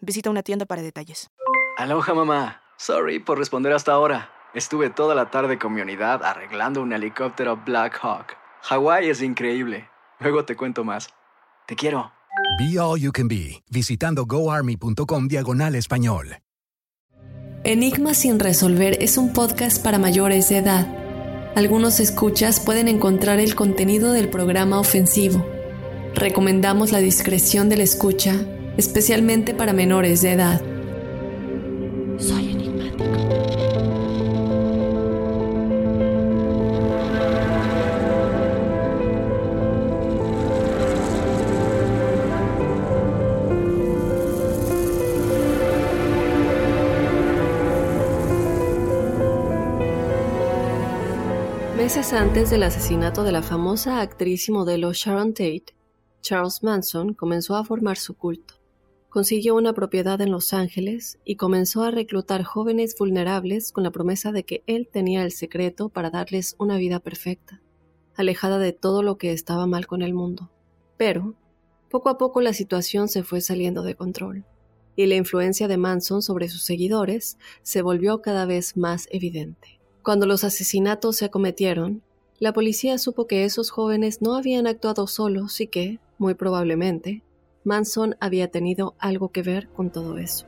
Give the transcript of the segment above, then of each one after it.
Visita una tienda para detalles. Aloha mamá. Sorry por responder hasta ahora. Estuve toda la tarde con mi unidad arreglando un helicóptero Black Hawk. Hawái es increíble. Luego te cuento más. Te quiero. Be All You Can Be, visitando goarmy.com diagonal español. Enigma sin resolver es un podcast para mayores de edad. Algunos escuchas pueden encontrar el contenido del programa ofensivo. Recomendamos la discreción de la escucha, especialmente para menores de edad. Soy enigmático. Meses antes del asesinato de la famosa actriz y modelo Sharon Tate, Charles Manson comenzó a formar su culto. Consiguió una propiedad en Los Ángeles y comenzó a reclutar jóvenes vulnerables con la promesa de que él tenía el secreto para darles una vida perfecta, alejada de todo lo que estaba mal con el mundo. Pero, poco a poco la situación se fue saliendo de control, y la influencia de Manson sobre sus seguidores se volvió cada vez más evidente. Cuando los asesinatos se acometieron, la policía supo que esos jóvenes no habían actuado solos y que, muy probablemente, Manson había tenido algo que ver con todo eso.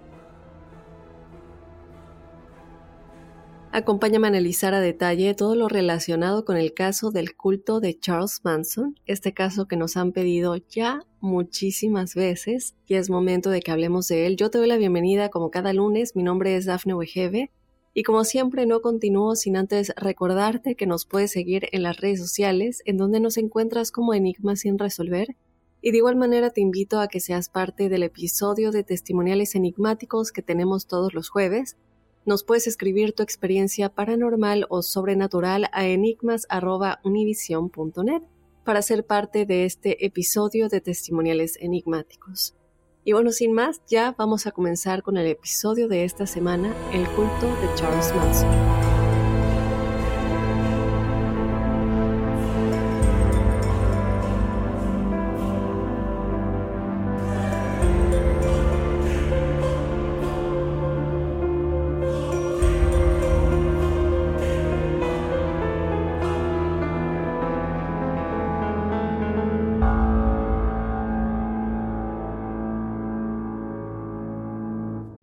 Acompáñame a analizar a detalle todo lo relacionado con el caso del culto de Charles Manson, este caso que nos han pedido ya muchísimas veces y es momento de que hablemos de él. Yo te doy la bienvenida como cada lunes, mi nombre es Dafne Wegebe y como siempre no continúo sin antes recordarte que nos puedes seguir en las redes sociales en donde nos encuentras como Enigma sin resolver y de igual manera te invito a que seas parte del episodio de testimoniales enigmáticos que tenemos todos los jueves. Nos puedes escribir tu experiencia paranormal o sobrenatural a enigmas.univision.net para ser parte de este episodio de testimoniales enigmáticos. Y bueno, sin más, ya vamos a comenzar con el episodio de esta semana, El culto de Charles Manson.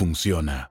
funciona.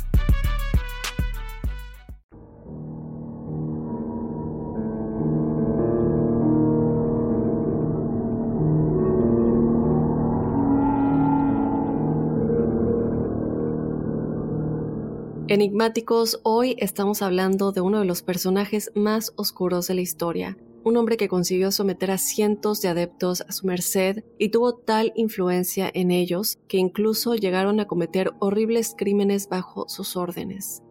Enigmáticos, hoy estamos hablando de uno de los personajes más oscuros de la historia, un hombre que consiguió someter a cientos de adeptos a su merced y tuvo tal influencia en ellos que incluso llegaron a cometer horribles crímenes bajo sus órdenes.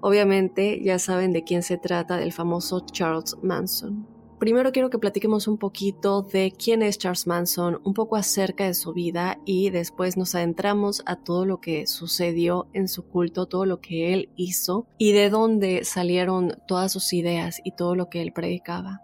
Obviamente ya saben de quién se trata, del famoso Charles Manson. Primero quiero que platiquemos un poquito de quién es Charles Manson, un poco acerca de su vida y después nos adentramos a todo lo que sucedió en su culto, todo lo que él hizo y de dónde salieron todas sus ideas y todo lo que él predicaba.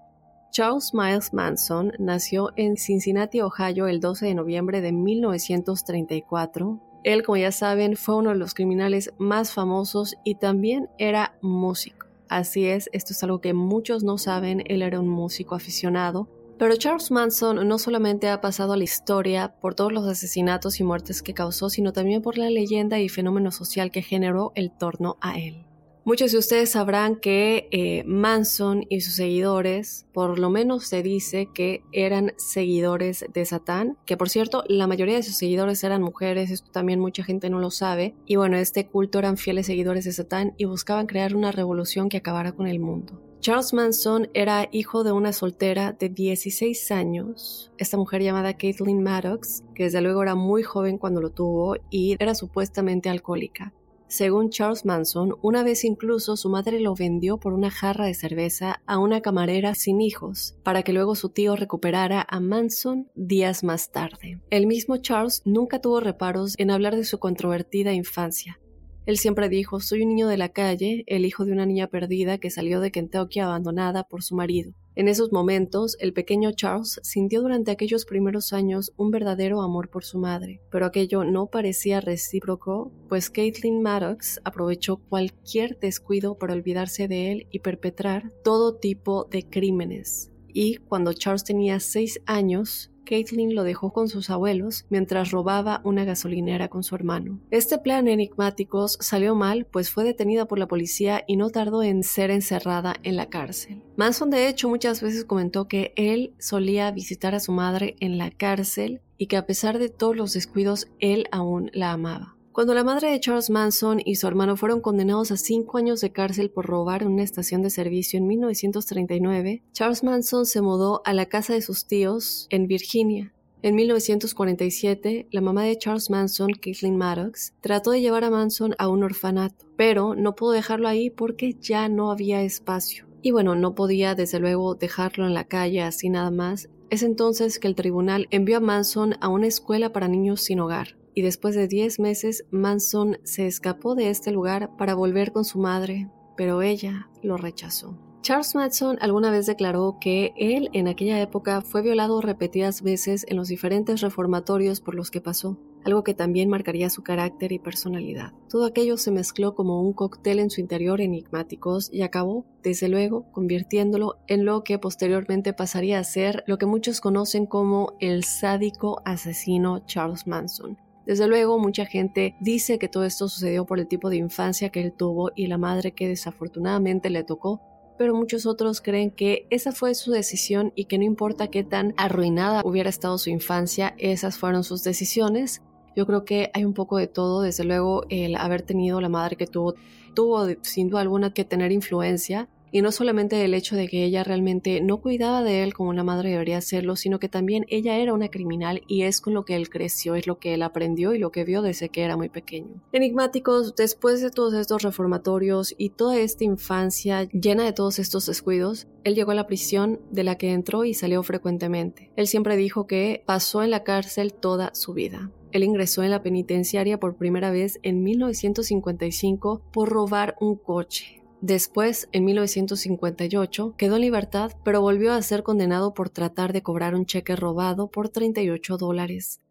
Charles Miles Manson nació en Cincinnati, Ohio, el 12 de noviembre de 1934. Él, como ya saben, fue uno de los criminales más famosos y también era músico. Así es, esto es algo que muchos no saben, él era un músico aficionado. Pero Charles Manson no solamente ha pasado a la historia por todos los asesinatos y muertes que causó, sino también por la leyenda y fenómeno social que generó el torno a él. Muchos de ustedes sabrán que eh, Manson y sus seguidores, por lo menos se dice que eran seguidores de Satán, que por cierto, la mayoría de sus seguidores eran mujeres, esto también mucha gente no lo sabe, y bueno, este culto eran fieles seguidores de Satán y buscaban crear una revolución que acabara con el mundo. Charles Manson era hijo de una soltera de 16 años, esta mujer llamada Caitlin Maddox, que desde luego era muy joven cuando lo tuvo y era supuestamente alcohólica. Según Charles Manson, una vez incluso su madre lo vendió por una jarra de cerveza a una camarera sin hijos, para que luego su tío recuperara a Manson días más tarde. El mismo Charles nunca tuvo reparos en hablar de su controvertida infancia, él siempre dijo, soy un niño de la calle, el hijo de una niña perdida que salió de Kentucky abandonada por su marido. En esos momentos, el pequeño Charles sintió durante aquellos primeros años un verdadero amor por su madre, pero aquello no parecía recíproco, pues Caitlin Maddox aprovechó cualquier descuido para olvidarse de él y perpetrar todo tipo de crímenes. Y cuando Charles tenía seis años, Caitlin lo dejó con sus abuelos mientras robaba una gasolinera con su hermano. Este plan enigmáticos salió mal, pues fue detenida por la policía y no tardó en ser encerrada en la cárcel. Manson de hecho muchas veces comentó que él solía visitar a su madre en la cárcel y que a pesar de todos los descuidos él aún la amaba. Cuando la madre de Charles Manson y su hermano fueron condenados a cinco años de cárcel por robar una estación de servicio en 1939, Charles Manson se mudó a la casa de sus tíos en Virginia. En 1947, la mamá de Charles Manson, Kathleen Maddox, trató de llevar a Manson a un orfanato, pero no pudo dejarlo ahí porque ya no había espacio. Y bueno, no podía desde luego dejarlo en la calle así nada más. Es entonces que el tribunal envió a Manson a una escuela para niños sin hogar y después de 10 meses Manson se escapó de este lugar para volver con su madre, pero ella lo rechazó. Charles Manson alguna vez declaró que él en aquella época fue violado repetidas veces en los diferentes reformatorios por los que pasó, algo que también marcaría su carácter y personalidad. Todo aquello se mezcló como un cóctel en su interior enigmáticos y acabó, desde luego, convirtiéndolo en lo que posteriormente pasaría a ser lo que muchos conocen como el sádico asesino Charles Manson, desde luego, mucha gente dice que todo esto sucedió por el tipo de infancia que él tuvo y la madre que desafortunadamente le tocó, pero muchos otros creen que esa fue su decisión y que no importa qué tan arruinada hubiera estado su infancia, esas fueron sus decisiones. Yo creo que hay un poco de todo, desde luego el haber tenido la madre que tuvo, tuvo sin duda alguna que tener influencia, y no solamente el hecho de que ella realmente no cuidaba de él como una madre debería hacerlo, sino que también ella era una criminal y es con lo que él creció, es lo que él aprendió y lo que vio desde que era muy pequeño. Enigmáticos, después de todos estos reformatorios y toda esta infancia llena de todos estos descuidos, él llegó a la prisión de la que entró y salió frecuentemente. Él siempre dijo que pasó en la cárcel toda su vida. Él ingresó en la penitenciaria por primera vez en 1955 por robar un coche. Después, en 1958, quedó en libertad, pero volvió a ser condenado por tratar de cobrar un cheque robado por 38 dólares.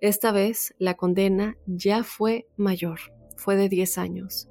Esta vez, la condena ya fue mayor, fue de 10 años.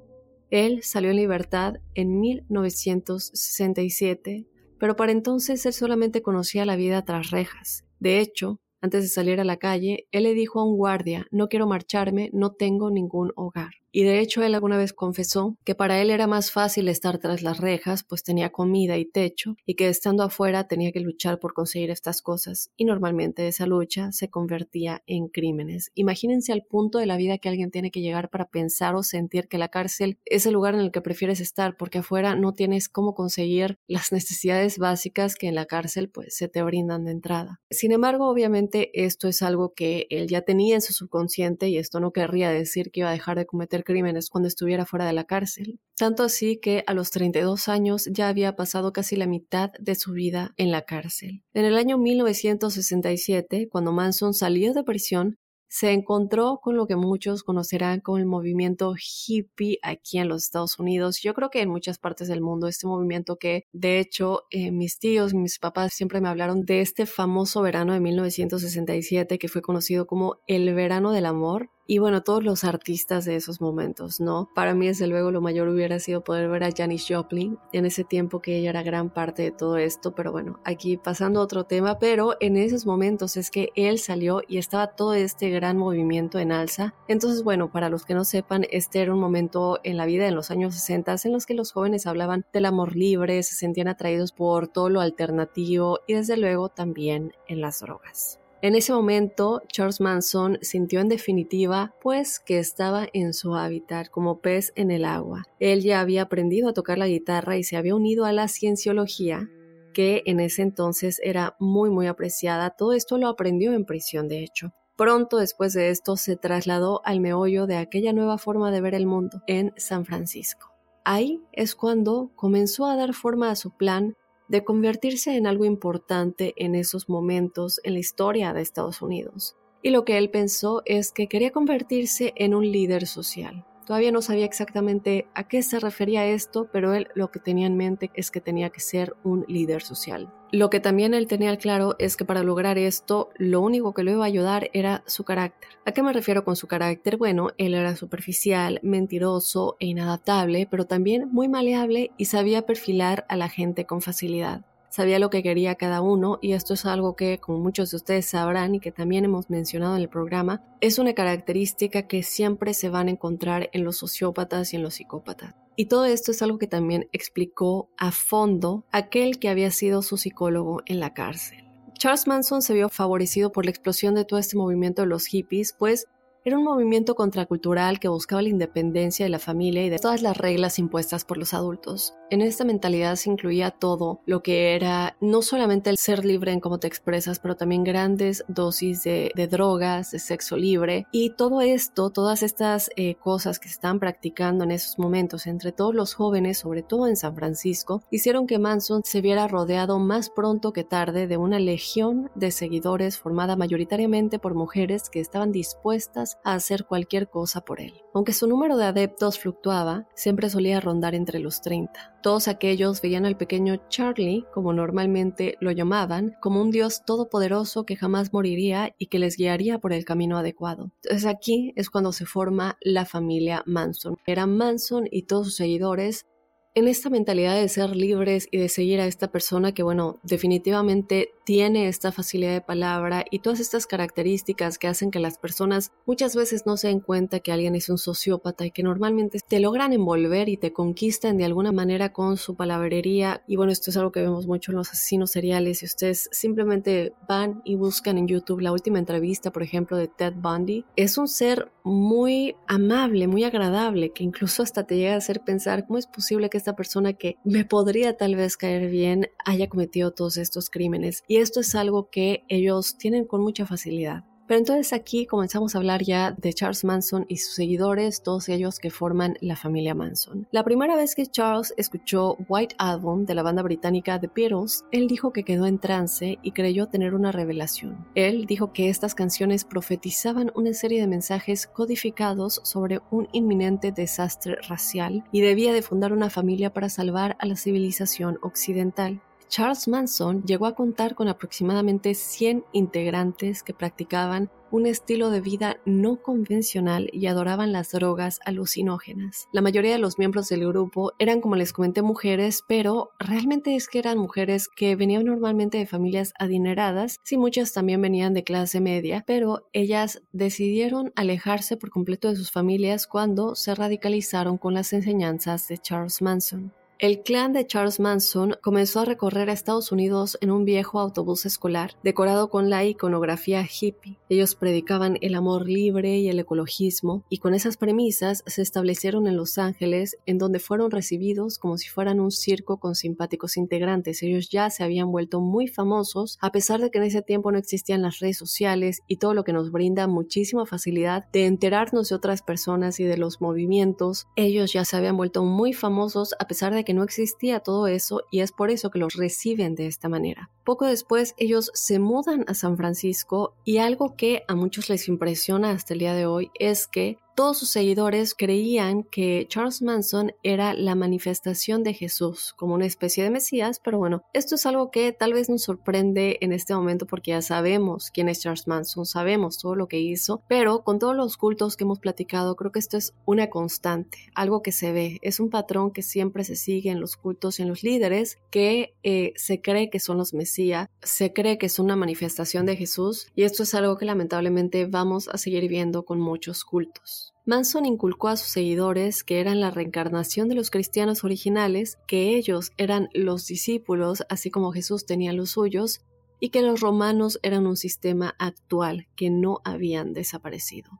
Él salió en libertad en 1967, pero para entonces él solamente conocía la vida tras rejas. De hecho, antes de salir a la calle, él le dijo a un guardia, no quiero marcharme, no tengo ningún hogar. Y de hecho él alguna vez confesó que para él era más fácil estar tras las rejas, pues tenía comida y techo, y que estando afuera tenía que luchar por conseguir estas cosas, y normalmente esa lucha se convertía en crímenes. Imagínense al punto de la vida que alguien tiene que llegar para pensar o sentir que la cárcel es el lugar en el que prefieres estar, porque afuera no tienes cómo conseguir las necesidades básicas que en la cárcel pues se te brindan de entrada. Sin embargo, obviamente esto es algo que él ya tenía en su subconsciente y esto no querría decir que iba a dejar de cometer crímenes cuando estuviera fuera de la cárcel. Tanto así que a los 32 años ya había pasado casi la mitad de su vida en la cárcel. En el año 1967, cuando Manson salió de prisión, se encontró con lo que muchos conocerán como el movimiento hippie aquí en los Estados Unidos. Yo creo que en muchas partes del mundo, este movimiento que de hecho eh, mis tíos, mis papás siempre me hablaron de este famoso verano de 1967 que fue conocido como el verano del amor y bueno, todos los artistas de esos momentos, ¿no? Para mí, desde luego, lo mayor hubiera sido poder ver a Janis Joplin en ese tiempo que ella era gran parte de todo esto, pero bueno, aquí pasando a otro tema, pero en esos momentos es que él salió y estaba todo este gran movimiento en alza. Entonces, bueno, para los que no sepan, este era un momento en la vida en los años 60 en los que los jóvenes hablaban del amor libre, se sentían atraídos por todo lo alternativo y desde luego también en las drogas. En ese momento, Charles Manson sintió en definitiva, pues, que estaba en su hábitat como pez en el agua. Él ya había aprendido a tocar la guitarra y se había unido a la cienciología, que en ese entonces era muy muy apreciada. Todo esto lo aprendió en prisión, de hecho. Pronto después de esto se trasladó al meollo de aquella nueva forma de ver el mundo en San Francisco. Ahí es cuando comenzó a dar forma a su plan de convertirse en algo importante en esos momentos en la historia de Estados Unidos. Y lo que él pensó es que quería convertirse en un líder social. Todavía no sabía exactamente a qué se refería esto, pero él lo que tenía en mente es que tenía que ser un líder social. Lo que también él tenía claro es que para lograr esto, lo único que lo iba a ayudar era su carácter. ¿A qué me refiero con su carácter? Bueno, él era superficial, mentiroso e inadaptable, pero también muy maleable y sabía perfilar a la gente con facilidad sabía lo que quería cada uno y esto es algo que, como muchos de ustedes sabrán y que también hemos mencionado en el programa, es una característica que siempre se van a encontrar en los sociópatas y en los psicópatas. Y todo esto es algo que también explicó a fondo aquel que había sido su psicólogo en la cárcel. Charles Manson se vio favorecido por la explosión de todo este movimiento de los hippies, pues era un movimiento contracultural que buscaba la independencia de la familia y de todas las reglas impuestas por los adultos. En esta mentalidad se incluía todo lo que era no solamente el ser libre en cómo te expresas, pero también grandes dosis de, drogas, de sexo libre y todo esto, todas estas eh, cosas que se estaban practicando en esos momentos entre todos los jóvenes, sobre todo en San Francisco, hicieron que Manson se viera rodeado más pronto que tarde de una legión de seguidores formada mayoritariamente por mujeres que estaban dispuestas a hacer cualquier cosa por él. Aunque su número de adeptos fluctuaba, siempre solía rondar entre los 30. Todos aquellos veían al pequeño Charlie, como normalmente lo llamaban, como un dios todopoderoso que jamás moriría y que les guiaría por el camino adecuado. Entonces aquí es cuando se forma la familia Manson. Era Manson y todos sus seguidores en esta mentalidad de ser libres y de seguir a esta persona que, bueno, definitivamente tiene esta facilidad de palabra y todas estas características que hacen que las personas muchas veces no se den cuenta que alguien es un sociópata y que normalmente te logran envolver y te conquistan de alguna manera con su palabrería. Y bueno, esto es algo que vemos mucho en los asesinos seriales. Si ustedes simplemente van y buscan en YouTube la última entrevista, por ejemplo, de Ted Bundy, es un ser muy amable, muy agradable, que incluso hasta te llega a hacer pensar cómo es posible que esta persona que me podría tal vez caer bien haya cometido todos estos crímenes. Y esto es algo que ellos tienen con mucha facilidad. Pero entonces aquí comenzamos a hablar ya de Charles Manson y sus seguidores, todos ellos que forman la familia Manson. La primera vez que Charles escuchó White Album de la banda británica The Beatles, él dijo que quedó en trance y creyó tener una revelación. Él dijo que estas canciones profetizaban una serie de mensajes codificados sobre un inminente desastre racial y debía de fundar una familia para salvar a la civilización occidental. Charles Manson llegó a contar con aproximadamente 100 integrantes que practicaban un estilo de vida no convencional y adoraban las drogas alucinógenas. La mayoría de los miembros del grupo eran, como les comenté, mujeres, pero realmente es que eran mujeres que venían normalmente de familias adineradas, si muchas también venían de clase media, pero ellas decidieron alejarse por completo de sus familias cuando se radicalizaron con las enseñanzas de Charles Manson. El clan de Charles Manson comenzó a recorrer a Estados Unidos en un viejo autobús escolar decorado con la iconografía hippie. Ellos predicaban el amor libre y el ecologismo y con esas premisas se establecieron en Los Ángeles en donde fueron recibidos como si fueran un circo con simpáticos integrantes. Ellos ya se habían vuelto muy famosos a pesar de que en ese tiempo no existían las redes sociales y todo lo que nos brinda muchísima facilidad de enterarnos de otras personas y de los movimientos. Ellos ya se habían vuelto muy famosos a pesar de que no existía todo eso y es por eso que los reciben de esta manera. Poco después ellos se mudan a San Francisco y algo que a muchos les impresiona hasta el día de hoy es que todos sus seguidores creían que Charles Manson era la manifestación de Jesús, como una especie de Mesías, pero bueno, esto es algo que tal vez nos sorprende en este momento porque ya sabemos quién es Charles Manson, sabemos todo lo que hizo, pero con todos los cultos que hemos platicado, creo que esto es una constante, algo que se ve, es un patrón que siempre se sigue en los cultos y en los líderes, que eh, se cree que son los Mesías, se cree que es una manifestación de Jesús, y esto es algo que lamentablemente vamos a seguir viendo con muchos cultos. Manson inculcó a sus seguidores que eran la reencarnación de los cristianos originales, que ellos eran los discípulos, así como Jesús tenía los suyos, y que los romanos eran un sistema actual que no habían desaparecido.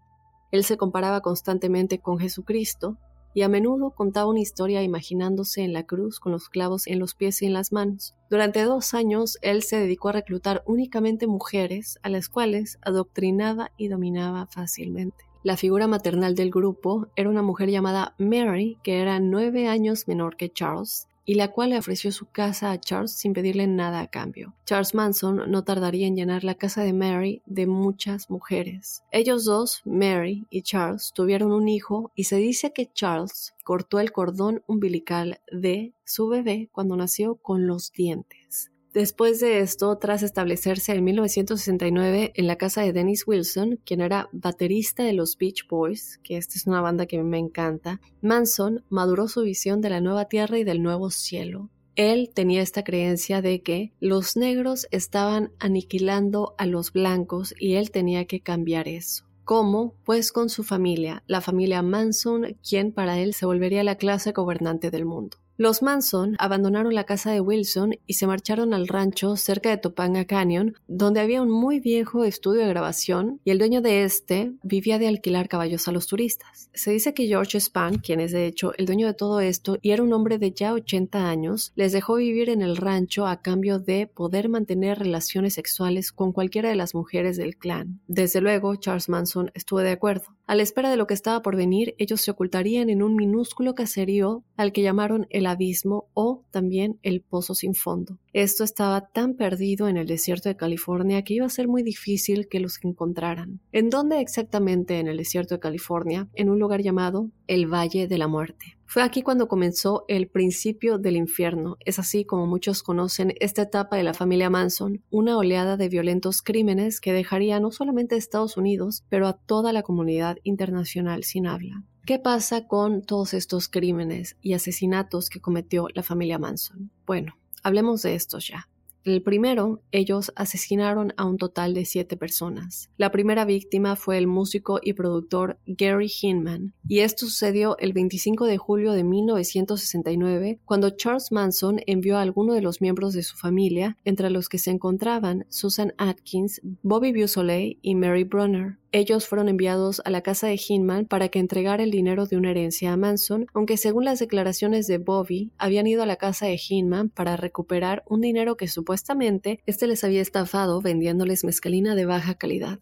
Él se comparaba constantemente con Jesucristo y a menudo contaba una historia imaginándose en la cruz con los clavos en los pies y en las manos. Durante dos años él se dedicó a reclutar únicamente mujeres a las cuales adoctrinaba y dominaba fácilmente. La figura maternal del grupo era una mujer llamada Mary, que era nueve años menor que Charles, y la cual le ofreció su casa a Charles sin pedirle nada a cambio. Charles Manson no tardaría en llenar la casa de Mary de muchas mujeres. Ellos dos, Mary y Charles, tuvieron un hijo y se dice que Charles cortó el cordón umbilical de su bebé cuando nació con los dientes. Después de esto, tras establecerse en 1969 en la casa de Dennis Wilson, quien era baterista de los Beach Boys, que esta es una banda que me encanta, Manson maduró su visión de la nueva tierra y del nuevo cielo. Él tenía esta creencia de que los negros estaban aniquilando a los blancos y él tenía que cambiar eso. ¿Cómo? Pues con su familia, la familia Manson, quien para él se volvería la clase gobernante del mundo. Los Manson abandonaron la casa de Wilson y se marcharon al rancho cerca de Topanga Canyon, donde había un muy viejo estudio de grabación y el dueño de este vivía de alquilar caballos a los turistas. Se dice que George Span, quien es de hecho el dueño de todo esto y era un hombre de ya 80 años, les dejó vivir en el rancho a cambio de poder mantener relaciones sexuales con cualquiera de las mujeres del clan. Desde luego, Charles Manson estuvo de acuerdo. A la espera de lo que estaba por venir, ellos se ocultarían en un minúsculo caserío al que llamaron el abismo o también el pozo sin fondo. Esto estaba tan perdido en el desierto de California que iba a ser muy difícil que los encontraran. ¿En dónde exactamente en el desierto de California? En un lugar llamado el Valle de la Muerte. Fue aquí cuando comenzó el principio del infierno. Es así como muchos conocen esta etapa de la familia Manson, una oleada de violentos crímenes que dejaría no solamente a Estados Unidos, pero a toda la comunidad internacional sin habla. ¿Qué pasa con todos estos crímenes y asesinatos que cometió la familia Manson? Bueno, hablemos de estos ya. El primero, ellos asesinaron a un total de siete personas. La primera víctima fue el músico y productor Gary Hinman, y esto sucedió el 25 de julio de 1969, cuando Charles Manson envió a alguno de los miembros de su familia, entre los que se encontraban Susan Atkins, Bobby Beausoleil y Mary Brunner, ellos fueron enviados a la casa de Hinman para que entregara el dinero de una herencia a Manson, aunque según las declaraciones de Bobby, habían ido a la casa de Hinman para recuperar un dinero que supuestamente este les había estafado vendiéndoles mezcalina de baja calidad.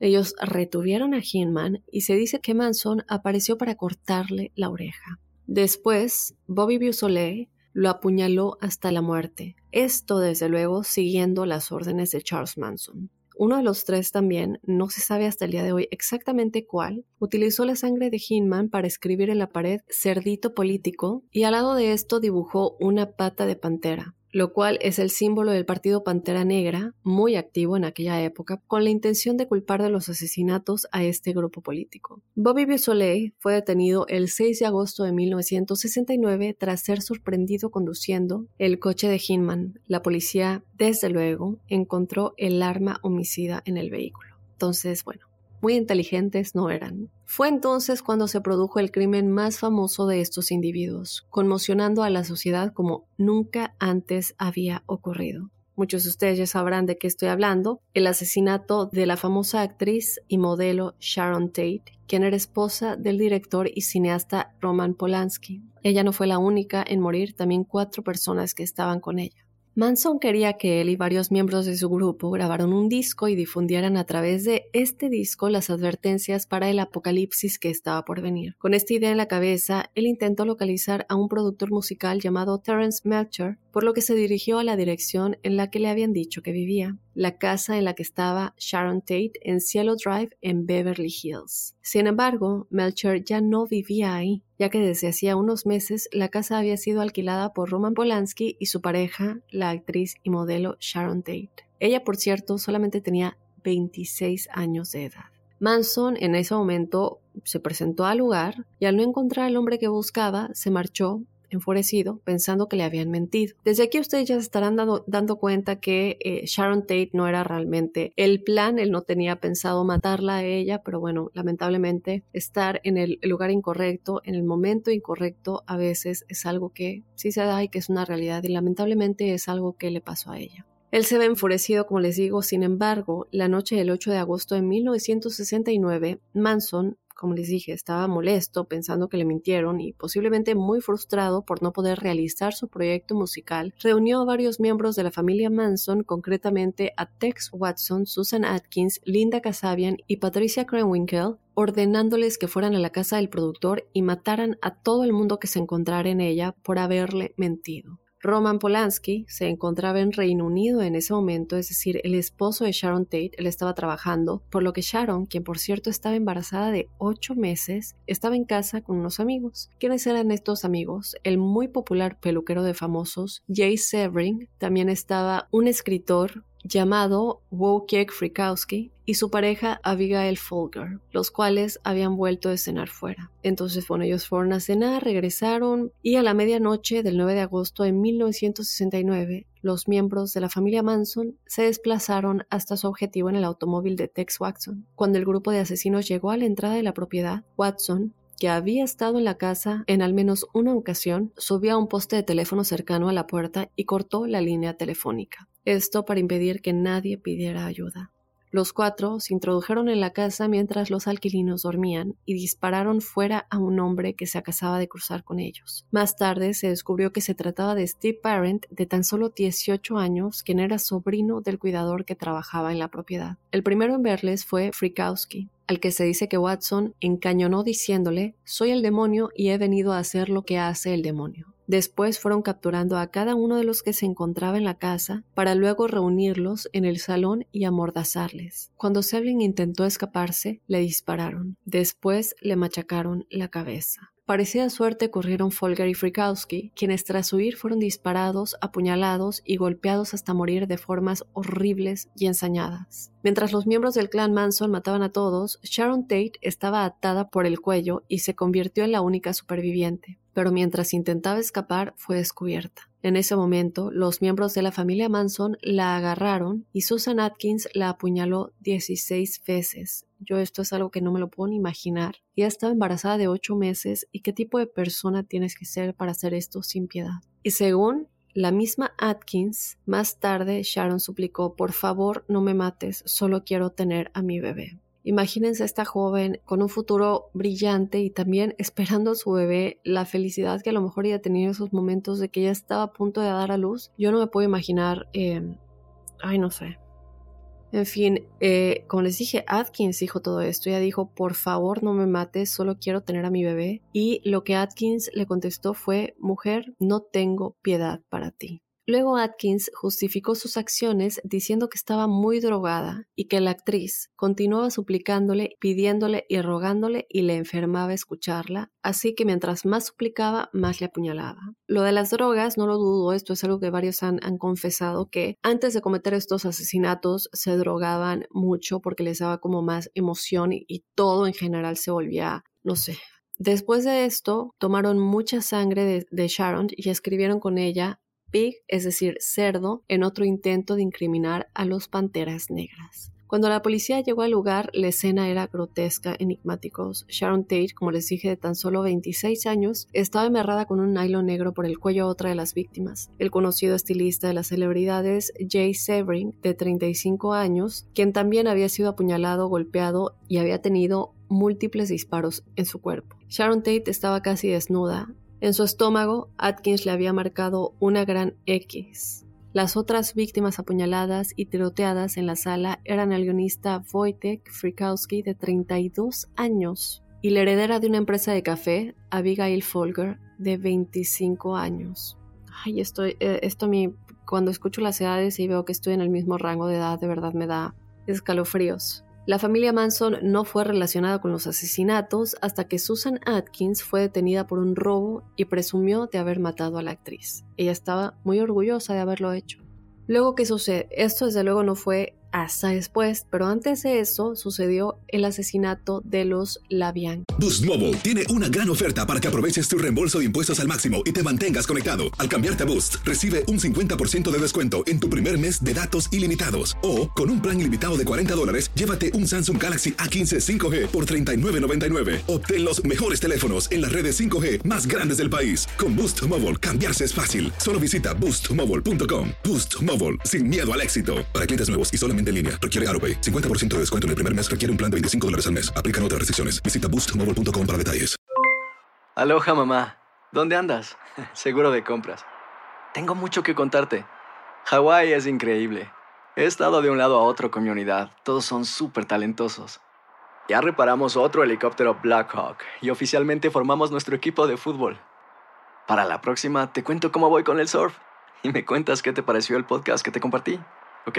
Ellos retuvieron a Hinman y se dice que Manson apareció para cortarle la oreja. Después, Bobby Beausoleil lo apuñaló hasta la muerte. Esto, desde luego, siguiendo las órdenes de Charles Manson. Uno de los tres también, no se sabe hasta el día de hoy exactamente cuál, utilizó la sangre de Hinman para escribir en la pared cerdito político y al lado de esto dibujó una pata de pantera. Lo cual es el símbolo del Partido Pantera Negra, muy activo en aquella época, con la intención de culpar de los asesinatos a este grupo político. Bobby Beausoleil fue detenido el 6 de agosto de 1969 tras ser sorprendido conduciendo el coche de Hinman. La policía, desde luego, encontró el arma homicida en el vehículo. Entonces, bueno, muy inteligentes no eran. Fue entonces cuando se produjo el crimen más famoso de estos individuos, conmocionando a la sociedad como nunca antes había ocurrido. Muchos de ustedes ya sabrán de qué estoy hablando, el asesinato de la famosa actriz y modelo Sharon Tate, quien era esposa del director y cineasta Roman Polanski. Ella no fue la única en morir, también cuatro personas que estaban con ella. Manson quería que él y varios miembros de su grupo grabaran un disco y difundieran a través de este disco las advertencias para el apocalipsis que estaba por venir. Con esta idea en la cabeza, él intentó localizar a un productor musical llamado Terence Melcher, por lo que se dirigió a la dirección en la que le habían dicho que vivía, la casa en la que estaba Sharon Tate en Cielo Drive en Beverly Hills. Sin embargo, Melcher ya no vivía ahí, ya que desde hacía unos meses la casa había sido alquilada por Roman Polanski y su pareja, la actriz y modelo Sharon Tate. Ella, por cierto, solamente tenía 26 años de edad. Manson en ese momento se presentó al lugar y al no encontrar al hombre que buscaba, se marchó enfurecido, pensando que le habían mentido. Desde aquí ustedes ya se estarán dando, cuenta que eh, Sharon Tate no era realmente el plan, él no tenía pensado matarla a ella, pero bueno, lamentablemente estar en el lugar incorrecto, en el momento incorrecto, a veces es algo que sí se da y que es una realidad y lamentablemente es algo que le pasó a ella. Él se ve enfurecido, como les digo, sin embargo, la noche del 8 de agosto de 1969, Manson como les dije, estaba molesto pensando que le mintieron y posiblemente muy frustrado por no poder realizar su proyecto musical, reunió a varios miembros de la familia Manson, concretamente a Tex Watson, Susan Atkins, Linda Kasabian y Patricia Krenwinkel, ordenándoles que fueran a la casa del productor y mataran a todo el mundo que se encontrara en ella por haberle mentido. Roman Polanski se encontraba en Reino Unido en ese momento, es decir, el esposo de Sharon Tate, él estaba trabajando, por lo que Sharon, quien por cierto estaba embarazada de ocho meses, estaba en casa con unos amigos. ¿Quiénes eran estos amigos? El muy popular peluquero de famosos, Jay Severin, también estaba un escritor llamado Wojciech Frykowski y su pareja Abigail Folger, los cuales habían vuelto de cenar fuera. Entonces, bueno, ellos fueron a cenar, regresaron y a la medianoche del 9 de agosto de 1969, los miembros de la familia Manson se desplazaron hasta su objetivo en el automóvil de Tex Watson. Cuando el grupo de asesinos llegó a la entrada de la propiedad, Watson que había estado en la casa en al menos una ocasión, subió a un poste de teléfono cercano a la puerta y cortó la línea telefónica esto para impedir que nadie pidiera ayuda. Los cuatro se introdujeron en la casa mientras los alquilinos dormían y dispararon fuera a un hombre que se acababa de cruzar con ellos. Más tarde se descubrió que se trataba de Steve Parent, de tan solo 18 años, quien era sobrino del cuidador que trabajaba en la propiedad. El primero en verles fue Frikowski, al que se dice que Watson encañonó diciéndole Soy el demonio y he venido a hacer lo que hace el demonio. Después fueron capturando a cada uno de los que se encontraba en la casa para luego reunirlos en el salón y amordazarles. Cuando Sevlin intentó escaparse, le dispararon. Después le machacaron la cabeza. Parecida suerte corrieron Folger y Frikowski, quienes tras huir fueron disparados, apuñalados y golpeados hasta morir de formas horribles y ensañadas. Mientras los miembros del clan Manson mataban a todos, Sharon Tate estaba atada por el cuello y se convirtió en la única superviviente pero mientras intentaba escapar fue descubierta. En ese momento, los miembros de la familia Manson la agarraron y Susan Atkins la apuñaló 16 veces. Yo esto es algo que no me lo puedo ni imaginar. Ella estaba embarazada de 8 meses y qué tipo de persona tienes que ser para hacer esto sin piedad. Y según la misma Atkins, más tarde Sharon suplicó, por favor no me mates, solo quiero tener a mi bebé. Imagínense a esta joven con un futuro brillante y también esperando a su bebé, la felicidad que a lo mejor ella tenía esos momentos de que ella estaba a punto de dar a luz. Yo no me puedo imaginar, em, ay, no sé. En fin, eh, como les dije, Atkins dijo todo esto. Ella dijo, por favor no me mates, solo quiero tener a mi bebé. Y lo que Atkins le contestó fue, mujer, no tengo piedad para ti. Luego Atkins justificó sus acciones diciendo que estaba muy drogada y que la actriz continuaba suplicándole, pidiéndole y rogándole y le enfermaba escucharla, así que mientras más suplicaba, más le apuñalaba. Lo de las drogas, no lo dudo, esto es algo que varios han, confesado, que antes de cometer estos asesinatos se drogaban mucho porque les daba como más emoción y, y todo en general se volvía, no sé, Después de esto, tomaron mucha sangre de, Sharon y escribieron con ella pig, es decir, cerdo, en otro intento de incriminar a los panteras negras. Cuando la policía llegó al lugar, la escena era grotesca, enigmáticos. Sharon Tate, como les dije, de tan solo 26 años, estaba amarrada con un nylon negro por el cuello a otra de las víctimas. El conocido estilista de las celebridades, Jay Severin, de 35 años, quien también había sido apuñalado, golpeado y había tenido múltiples disparos en su cuerpo. Sharon Tate estaba casi desnuda, en su estómago, Atkins le había marcado una gran X. Las otras víctimas apuñaladas y tiroteadas en la sala eran el guionista Wojtek Frykowski, de 32 años, y la heredera de una empresa de café, Abigail Folger, de 25 años. Ay, estoy, eh, esto cuando escucho las edades y veo que estoy en el mismo rango de edad, de verdad me da escalofríos. La familia Manson no fue relacionada con los asesinatos hasta que Susan Atkins fue detenida por un robo y presumió de haber matado a la actriz. Ella estaba muy orgullosa de haberlo hecho. Luego, ¿qué sucede? Esto desde luego no fue hasta después, pero antes de eso sucedió el asesinato de los Labian. Boost Mobile tiene una gran oferta para que aproveches tu reembolso de impuestos al máximo y te mantengas conectado. Al cambiarte a Boost, recibe un 50% de descuento en tu primer mes de datos ilimitados. O, con un plan ilimitado de 40 dólares, llévate un Samsung Galaxy A15 5G por $39.99. Obtén los mejores teléfonos en las redes 5G más grandes del país. Con Boost Mobile, cambiarse es fácil. Solo visita boostmobile.com. Boost Mobile, sin miedo al éxito. Para clientes nuevos y solamente en línea. Requiere AroPay. 50% de descuento en el primer mes requiere un plan de 25 dólares al mes. Aplican otras restricciones. Visita boostmobile.com para detalles. Aloha, mamá. ¿Dónde andas? Seguro de compras. Tengo mucho que contarte. Hawái es increíble. He estado de un lado a otro con mi unidad. Todos son súper talentosos. Ya reparamos otro helicóptero Blackhawk y oficialmente formamos nuestro equipo de fútbol. Para la próxima te cuento cómo voy con el surf y me cuentas qué te pareció el podcast que te compartí, ¿ok?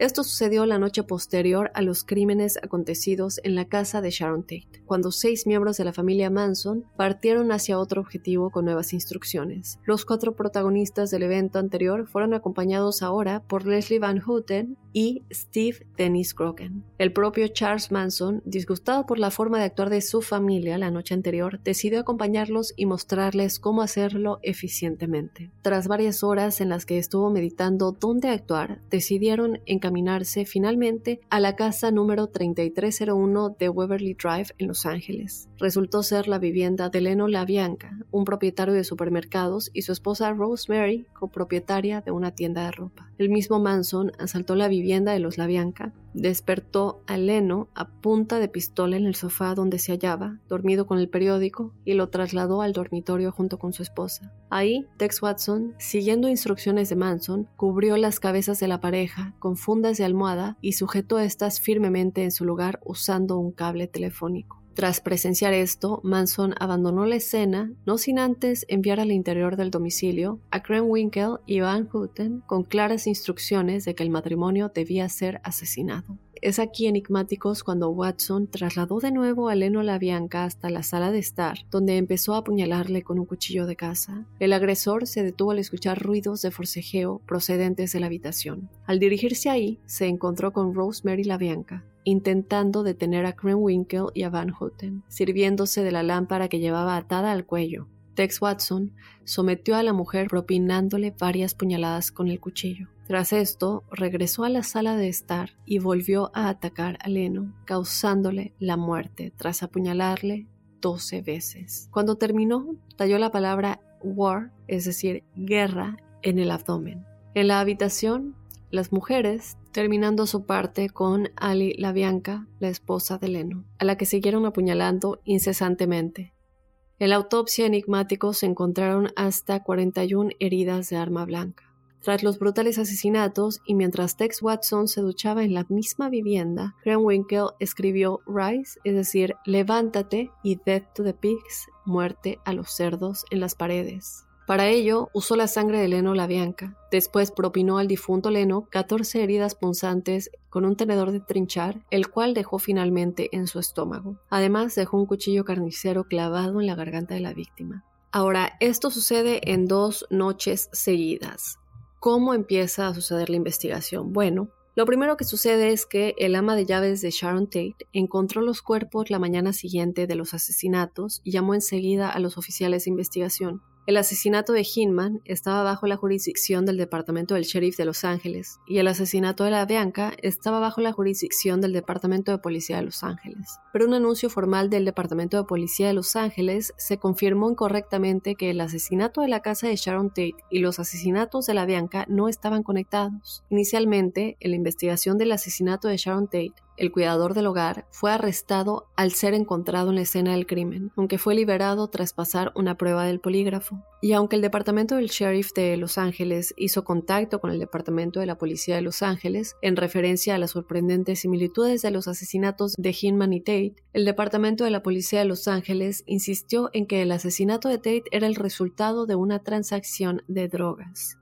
Esto sucedió la noche posterior a los crímenes acontecidos en la casa de Sharon Tate, cuando seis miembros de la familia Manson partieron hacia otro objetivo con nuevas instrucciones. Los cuatro protagonistas del evento anterior fueron acompañados ahora por Leslie Van Houten y Steve Dennis Croken. El propio Charles Manson, disgustado por la forma de actuar de su familia la noche anterior, decidió acompañarlos y mostrarles cómo hacerlo eficientemente. Tras varias horas en las que estuvo meditando dónde actuar, decidieron en encaminarse finalmente a la casa número 3301 de Waverly Drive en Los Ángeles. Resultó ser la vivienda de Leno LaBianca, un propietario de supermercados, y su esposa Rosemary, copropietaria de una tienda de ropa. El mismo Manson asaltó la vivienda de los LaBianca, despertó a Leno a punta de pistola en el sofá donde se hallaba, dormido con el periódico, y lo trasladó al dormitorio junto con su esposa. Ahí, Tex Watson, siguiendo instrucciones de Manson, cubrió las cabezas de la pareja con fundas de almohada y sujetó estas firmemente en su lugar usando un cable telefónico. Tras presenciar esto, Manson abandonó la escena, no sin antes enviar al interior del domicilio a Krenwinkel y Van Houten con claras instrucciones de que el matrimonio debía ser asesinado. Es aquí enigmáticos cuando Watson trasladó de nuevo a Leno Bianca hasta la sala de estar, donde empezó a apuñalarle con un cuchillo de caza. El agresor se detuvo al escuchar ruidos de forcejeo procedentes de la habitación. Al dirigirse ahí, se encontró con Rosemary Bianca intentando detener a Krenwinkel y a Van Houten, sirviéndose de la lámpara que llevaba atada al cuello. Tex Watson sometió a la mujer propinándole varias puñaladas con el cuchillo. Tras esto, regresó a la sala de estar y volvió a atacar a Leno, causándole la muerte tras apuñalarle doce veces. Cuando terminó, talló la palabra war, es decir, guerra, en el abdomen. En la habitación, las mujeres terminando su parte con Ali Labianca, la esposa de Leno, a la que siguieron apuñalando incesantemente. En la autopsia enigmático se encontraron hasta 41 heridas de arma blanca. Tras los brutales asesinatos y mientras Tex Watson se duchaba en la misma vivienda, Winkle escribió Rise, es decir, levántate y Death to the Pigs, muerte a los cerdos en las paredes. Para ello, usó la sangre de Leno Labianca. Después propinó al difunto Leno 14 heridas punzantes con un tenedor de trinchar, el cual dejó finalmente en su estómago. Además, dejó un cuchillo carnicero clavado en la garganta de la víctima. Ahora, esto sucede en dos noches seguidas. ¿Cómo empieza a suceder la investigación? Bueno, lo primero que sucede es que el ama de llaves de Sharon Tate encontró los cuerpos la mañana siguiente de los asesinatos y llamó enseguida a los oficiales de investigación. El asesinato de Hinman estaba bajo la jurisdicción del Departamento del Sheriff de Los Ángeles y el asesinato de la Bianca estaba bajo la jurisdicción del Departamento de Policía de Los Ángeles. Pero un anuncio formal del Departamento de Policía de Los Ángeles se confirmó incorrectamente que el asesinato de la casa de Sharon Tate y los asesinatos de la Bianca no estaban conectados. Inicialmente, en la investigación del asesinato de Sharon Tate, el cuidador del hogar, fue arrestado al ser encontrado en la escena del crimen, aunque fue liberado tras pasar una prueba del polígrafo. Y aunque el departamento del sheriff de Los Ángeles hizo contacto con el departamento de la policía de Los Ángeles en referencia a las sorprendentes similitudes de los asesinatos de Hinman y Tate, el departamento de la policía de Los Ángeles insistió en que el asesinato de Tate era el resultado de una transacción de drogas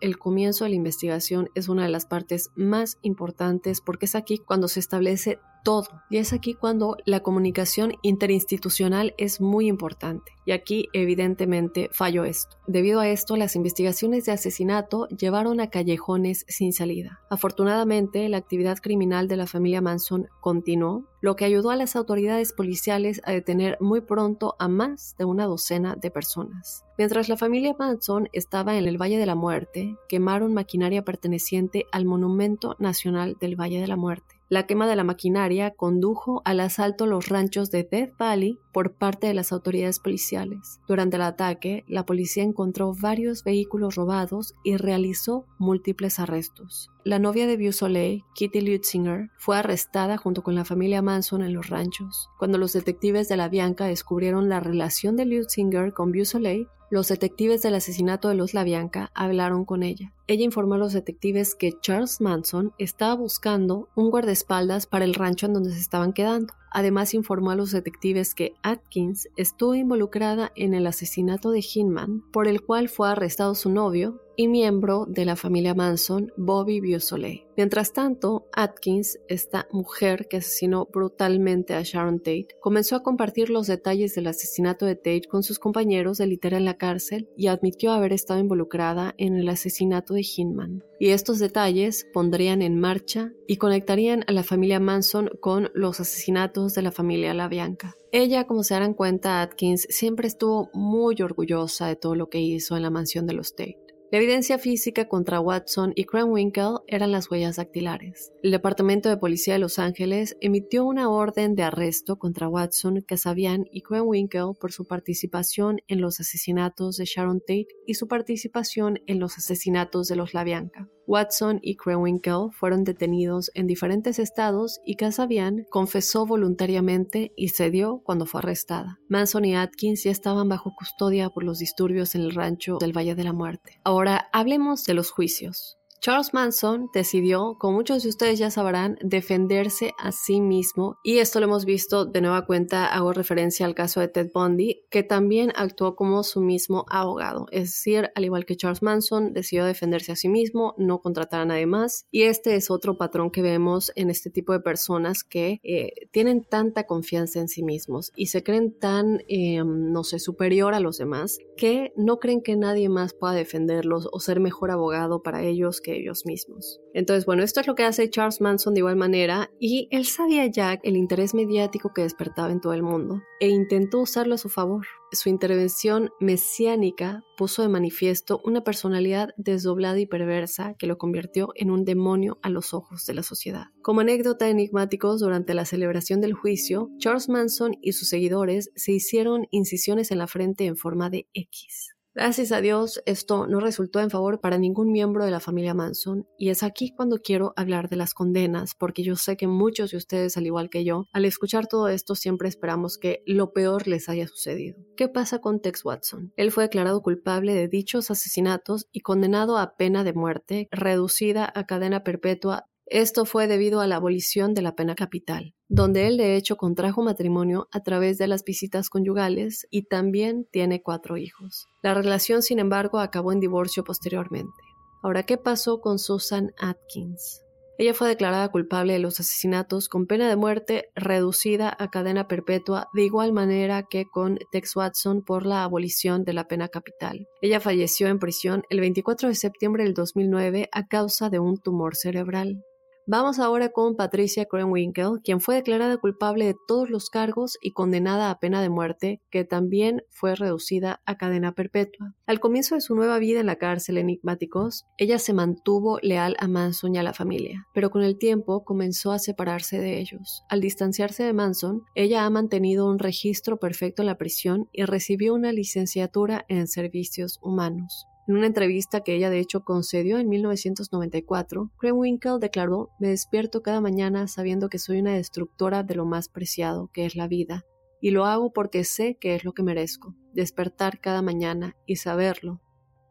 el comienzo de la investigación es una de las partes más importantes porque es aquí cuando se establece todo. Y es aquí cuando la comunicación interinstitucional es muy importante. Y aquí evidentemente falló esto. Debido a esto, las investigaciones de asesinato llevaron a callejones sin salida. Afortunadamente, la actividad criminal de la familia Manson continuó, lo que ayudó a las autoridades policiales a detener muy pronto a más de una docena de personas. Mientras la familia Manson estaba en el Valle de la Muerte, quemaron maquinaria perteneciente al Monumento Nacional del Valle de la Muerte. La quema de la maquinaria condujo al asalto los ranchos de Death Valley por parte de las autoridades policiales. Durante el ataque, la policía encontró varios vehículos robados y realizó múltiples arrestos. La novia de Beausoleil, Kitty Lutzinger, fue arrestada junto con la familia Manson en los ranchos. Cuando los detectives de la Bianca descubrieron la relación de Lutzinger con Beausoleil, los detectives del asesinato de los Bianca hablaron con ella. Ella informó a los detectives que Charles Manson estaba buscando un guardaespaldas para el rancho en donde se estaban quedando. Además informó a los detectives que Atkins estuvo involucrada en el asesinato de Hinman, por el cual fue arrestado su novio, y miembro de la familia Manson, Bobby Beausoleil. Mientras tanto, Atkins, esta mujer que asesinó brutalmente a Sharon Tate, comenzó a compartir los detalles del asesinato de Tate con sus compañeros de litera en la cárcel y admitió haber estado involucrada en el asesinato de Hinman. Y estos detalles pondrían en marcha y conectarían a la familia Manson con los asesinatos de la familia La Bianca. Ella, como se darán cuenta, Atkins siempre estuvo muy orgullosa de todo lo que hizo en la mansión de los Tate. La evidencia física contra Watson y Krenwinkel eran las huellas dactilares. El Departamento de Policía de Los Ángeles emitió una orden de arresto contra Watson, Casabian y Krenwinkel por su participación en los asesinatos de Sharon Tate y su participación en los asesinatos de los Labianca. Watson y Krenwinkel fueron detenidos en diferentes estados y Casabian confesó voluntariamente y cedió cuando fue arrestada. Manson y Atkins ya estaban bajo custodia por los disturbios en el rancho del Valle de la Muerte. Ahora hablemos de los juicios. Charles Manson decidió, como muchos de ustedes ya sabrán, defenderse a sí mismo y esto lo hemos visto de nueva cuenta, hago referencia al caso de Ted Bundy, que también actuó como su mismo abogado, es decir, al igual que Charles Manson, decidió defenderse a sí mismo, no contratar a nadie más y este es otro patrón que vemos en este tipo de personas que eh, tienen tanta confianza en sí mismos y se creen tan, eh, no sé, superior a los demás que no creen que nadie más pueda defenderlos o ser mejor abogado para ellos ellos mismos. Entonces, bueno, esto es lo que hace Charles Manson de igual manera y él sabía ya el interés mediático que despertaba en todo el mundo e intentó usarlo a su favor. Su intervención mesiánica puso de manifiesto una personalidad desdoblada y perversa que lo convirtió en un demonio a los ojos de la sociedad. Como anécdota enigmáticos, durante la celebración del juicio, Charles Manson y sus seguidores se hicieron incisiones en la frente en forma de X. Gracias a Dios, esto no resultó en favor para ningún miembro de la familia Manson, y es aquí cuando quiero hablar de las condenas, porque yo sé que muchos de ustedes, al igual que yo, al escuchar todo esto siempre esperamos que lo peor les haya sucedido. ¿Qué pasa con Tex Watson? Él fue declarado culpable de dichos asesinatos y condenado a pena de muerte, reducida a cadena perpetua esto fue debido a la abolición de la pena capital, donde él de hecho contrajo matrimonio a través de las visitas conyugales y también tiene cuatro hijos. La relación, sin embargo, acabó en divorcio posteriormente. Ahora, ¿qué pasó con Susan Atkins? Ella fue declarada culpable de los asesinatos con pena de muerte reducida a cadena perpetua, de igual manera que con Tex Watson por la abolición de la pena capital. Ella falleció en prisión el 24 de septiembre del 2009 a causa de un tumor cerebral. Vamos ahora con Patricia Krenwinkel, quien fue declarada culpable de todos los cargos y condenada a pena de muerte, que también fue reducida a cadena perpetua. Al comienzo de su nueva vida en la cárcel enigmáticos, ella se mantuvo leal a Manson y a la familia, pero con el tiempo comenzó a separarse de ellos. Al distanciarse de Manson, ella ha mantenido un registro perfecto en la prisión y recibió una licenciatura en servicios humanos. En una entrevista que ella de hecho concedió en 1994, Krenwinkel declaró, me despierto cada mañana sabiendo que soy una destructora de lo más preciado, que es la vida, y lo hago porque sé que es lo que merezco, despertar cada mañana y saberlo.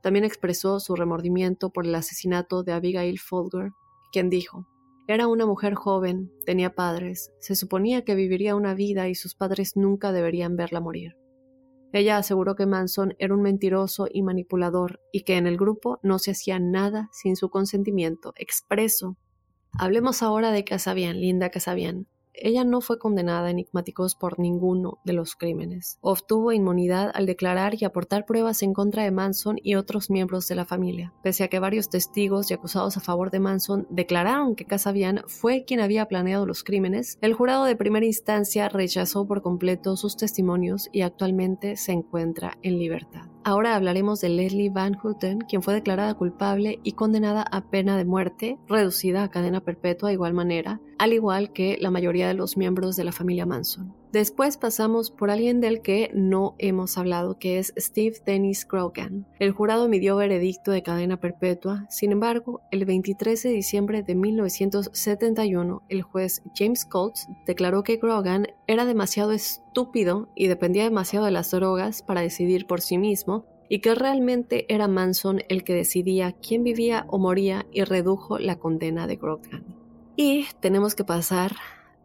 También expresó su remordimiento por el asesinato de Abigail Folger, quien dijo, era una mujer joven, tenía padres, se suponía que viviría una vida y sus padres nunca deberían verla morir. Ella aseguró que Manson era un mentiroso y manipulador y que en el grupo no se hacía nada sin su consentimiento expreso. Hablemos ahora de Casabian, Linda Casabian. Ella no fue condenada enigmáticos por ninguno de los crímenes. Obtuvo inmunidad al declarar y aportar pruebas en contra de Manson y otros miembros de la familia. Pese a que varios testigos y acusados a favor de Manson declararon que Casabian fue quien había planeado los crímenes, el jurado de primera instancia rechazó por completo sus testimonios y actualmente se encuentra en libertad. Ahora hablaremos de Leslie Van Houten, quien fue declarada culpable y condenada a pena de muerte, reducida a cadena perpetua de igual manera, al igual que la mayoría de los miembros de la familia Manson. Después pasamos por alguien del que no hemos hablado, que es Steve Dennis Grogan. El jurado emitió veredicto de cadena perpetua, sin embargo, el 23 de diciembre de 1971, el juez James Coates declaró que Grogan era demasiado estúpido y dependía demasiado de las drogas para decidir por sí mismo, y que realmente era Manson el que decidía quién vivía o moría y redujo la condena de Grogan. Y tenemos que pasar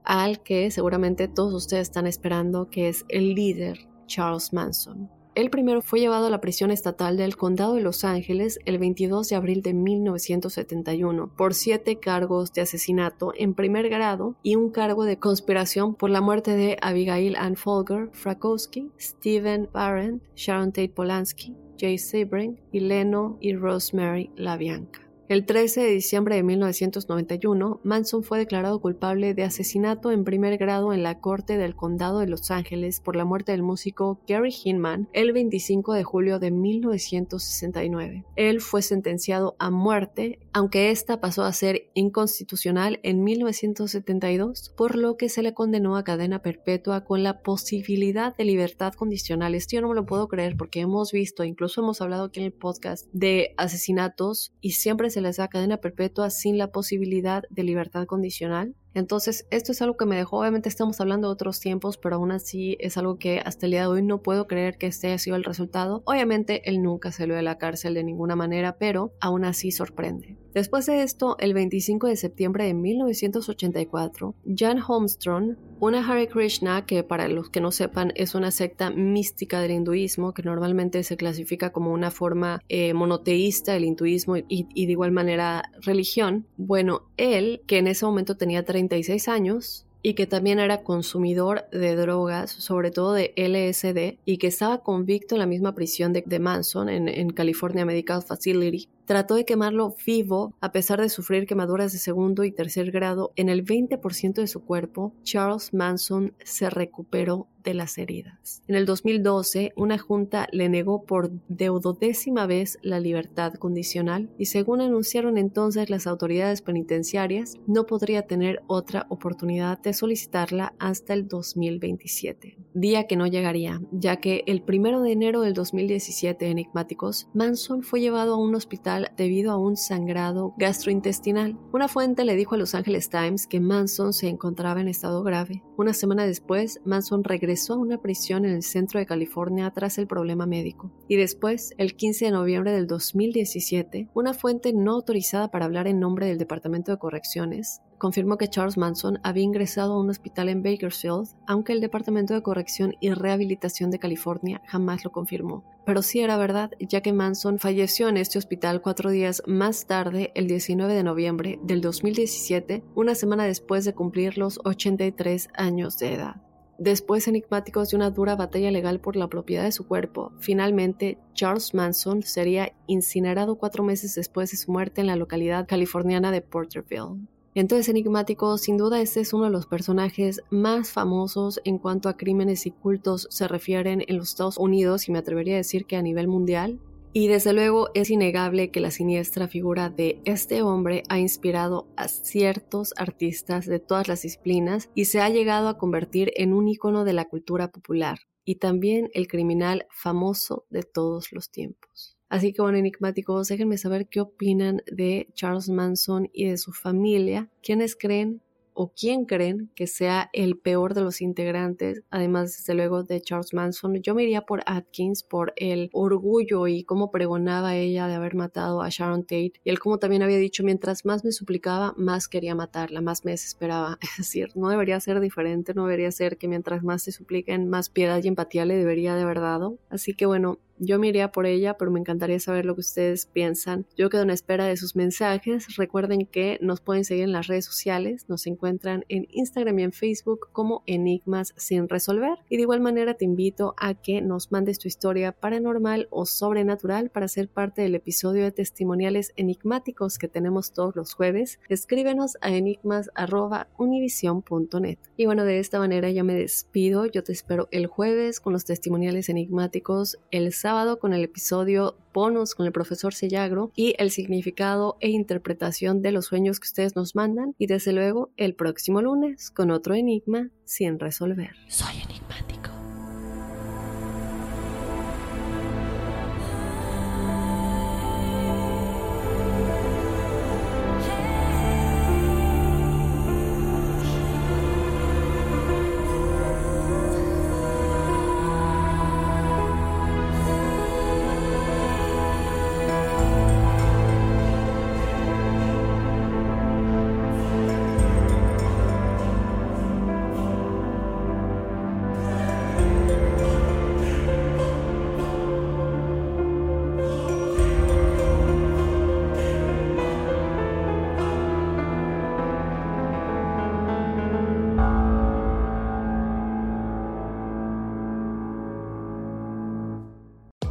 al que seguramente todos ustedes están esperando, que es el líder Charles Manson. El primero fue llevado a la prisión estatal del Condado de Los Ángeles el 22 de abril de 1971 por siete cargos de asesinato en primer grado y un cargo de conspiración por la muerte de Abigail Ann Folger, Frakowski, Stephen Barrett, Sharon Tate Polanski, Jay Sebring y Leno y Rosemary LaBianca. El 13 de diciembre de 1991, Manson fue declarado culpable de asesinato en primer grado en la Corte del Condado de Los Ángeles por la muerte del músico Gary Hinman el 25 de julio de 1969. Él fue sentenciado a muerte, aunque esta pasó a ser inconstitucional en 1972, por lo que se le condenó a cadena perpetua con la posibilidad de libertad condicional. Esto yo no me lo puedo creer porque hemos visto, incluso hemos hablado aquí en el podcast, de asesinatos y siempre se les da cadena perpetua sin la posibilidad de libertad condicional. Entonces, esto es algo que me dejó, obviamente estamos hablando de otros tiempos, pero aún así es algo que hasta el día de hoy no puedo creer que este haya sido el resultado. Obviamente, él nunca salió de la cárcel de ninguna manera, pero aún así sorprende. Después de esto, el 25 de septiembre de 1984, Jan Holmstrom, una Hare Krishna que para los que no sepan es una secta mística del hinduismo que normalmente se clasifica como una forma eh, monoteísta del hinduismo y, de igual manera religión, bueno, él, que en ese momento tenía 36 años, y que también era consumidor de drogas, sobre todo de LSD, y que estaba convicto en la misma prisión de, Manson, en, California Medical Facility, trató de quemarlo vivo a pesar de sufrir quemaduras de segundo y tercer grado en el 20% de su cuerpo. Charles Manson se recuperó de las heridas. En el 2012, una junta le negó por deudodécima vez la libertad condicional y según anunciaron entonces las autoridades penitenciarias, no podría tener otra oportunidad de solicitarla hasta el 2027. día que no llegaría, ya que el primero de enero del 2017, enigmáticos, Manson fue llevado a un hospital debido a un sangrado gastrointestinal. Una fuente le dijo a Los Angeles Times que Manson se encontraba en estado grave. Una semana después, Manson regresó a una prisión en el centro de California tras el problema médico. Y después, el 15 de noviembre del 2017, una fuente no autorizada para hablar en nombre del Departamento de Correcciones confirmó que Charles Manson había ingresado a un hospital en Bakersfield, aunque el Departamento de Corrección y Rehabilitación de California jamás lo confirmó. Pero sí era verdad, ya que Manson falleció en este hospital cuatro días más tarde, el 19 de noviembre del 2017, una semana después de cumplir los 83 años de edad. Después, enigmáticos de una dura batalla legal por la propiedad de su cuerpo, finalmente Charles Manson sería incinerado cuatro meses después de su muerte en la localidad californiana de Porterville. Entonces, enigmático, sin duda este es uno de los personajes más famosos en cuanto a crímenes y cultos se refieren en los Estados Unidos y me atrevería a decir que a nivel mundial. Y desde luego es innegable que la siniestra figura de este hombre ha inspirado a ciertos artistas de todas las disciplinas y se ha llegado a convertir en un icono de la cultura popular y también el criminal famoso de todos los tiempos. Así que bueno, enigmáticos, déjenme saber qué opinan de Charles Manson y de su familia. ¿Quiénes creen o quién creen que sea el peor de los integrantes, además desde luego de Charles Manson. Yo me iría por Atkins por el orgullo y cómo pregonaba ella de haber matado a Sharon Tate y él como también había dicho, mientras más me suplicaba, más quería matarla, más me desesperaba. Es decir, no debería ser diferente, no debería ser que mientras más te supliquen, más piedad y empatía le debería de haber dado. Así que bueno, yo me iría por ella, pero me encantaría saber lo que ustedes piensan. Yo quedo en espera de sus mensajes. Recuerden que nos pueden seguir en las redes sociales. Nos encuentran en Instagram y en Facebook como Enigmas sin resolver. Y de igual manera te invito a que nos mandes tu historia paranormal o sobrenatural para ser parte del episodio de testimoniales enigmáticos que tenemos todos los jueves. Escríbenos a enigmas.univision.net. Y bueno, de esta manera ya me despido. Yo te espero el jueves con los testimoniales enigmáticos. El sábado con el episodio bonus con el profesor Sellagro y el significado e interpretación de los sueños que ustedes nos mandan y desde luego el próximo lunes con otro enigma sin resolver. Soy enigmático.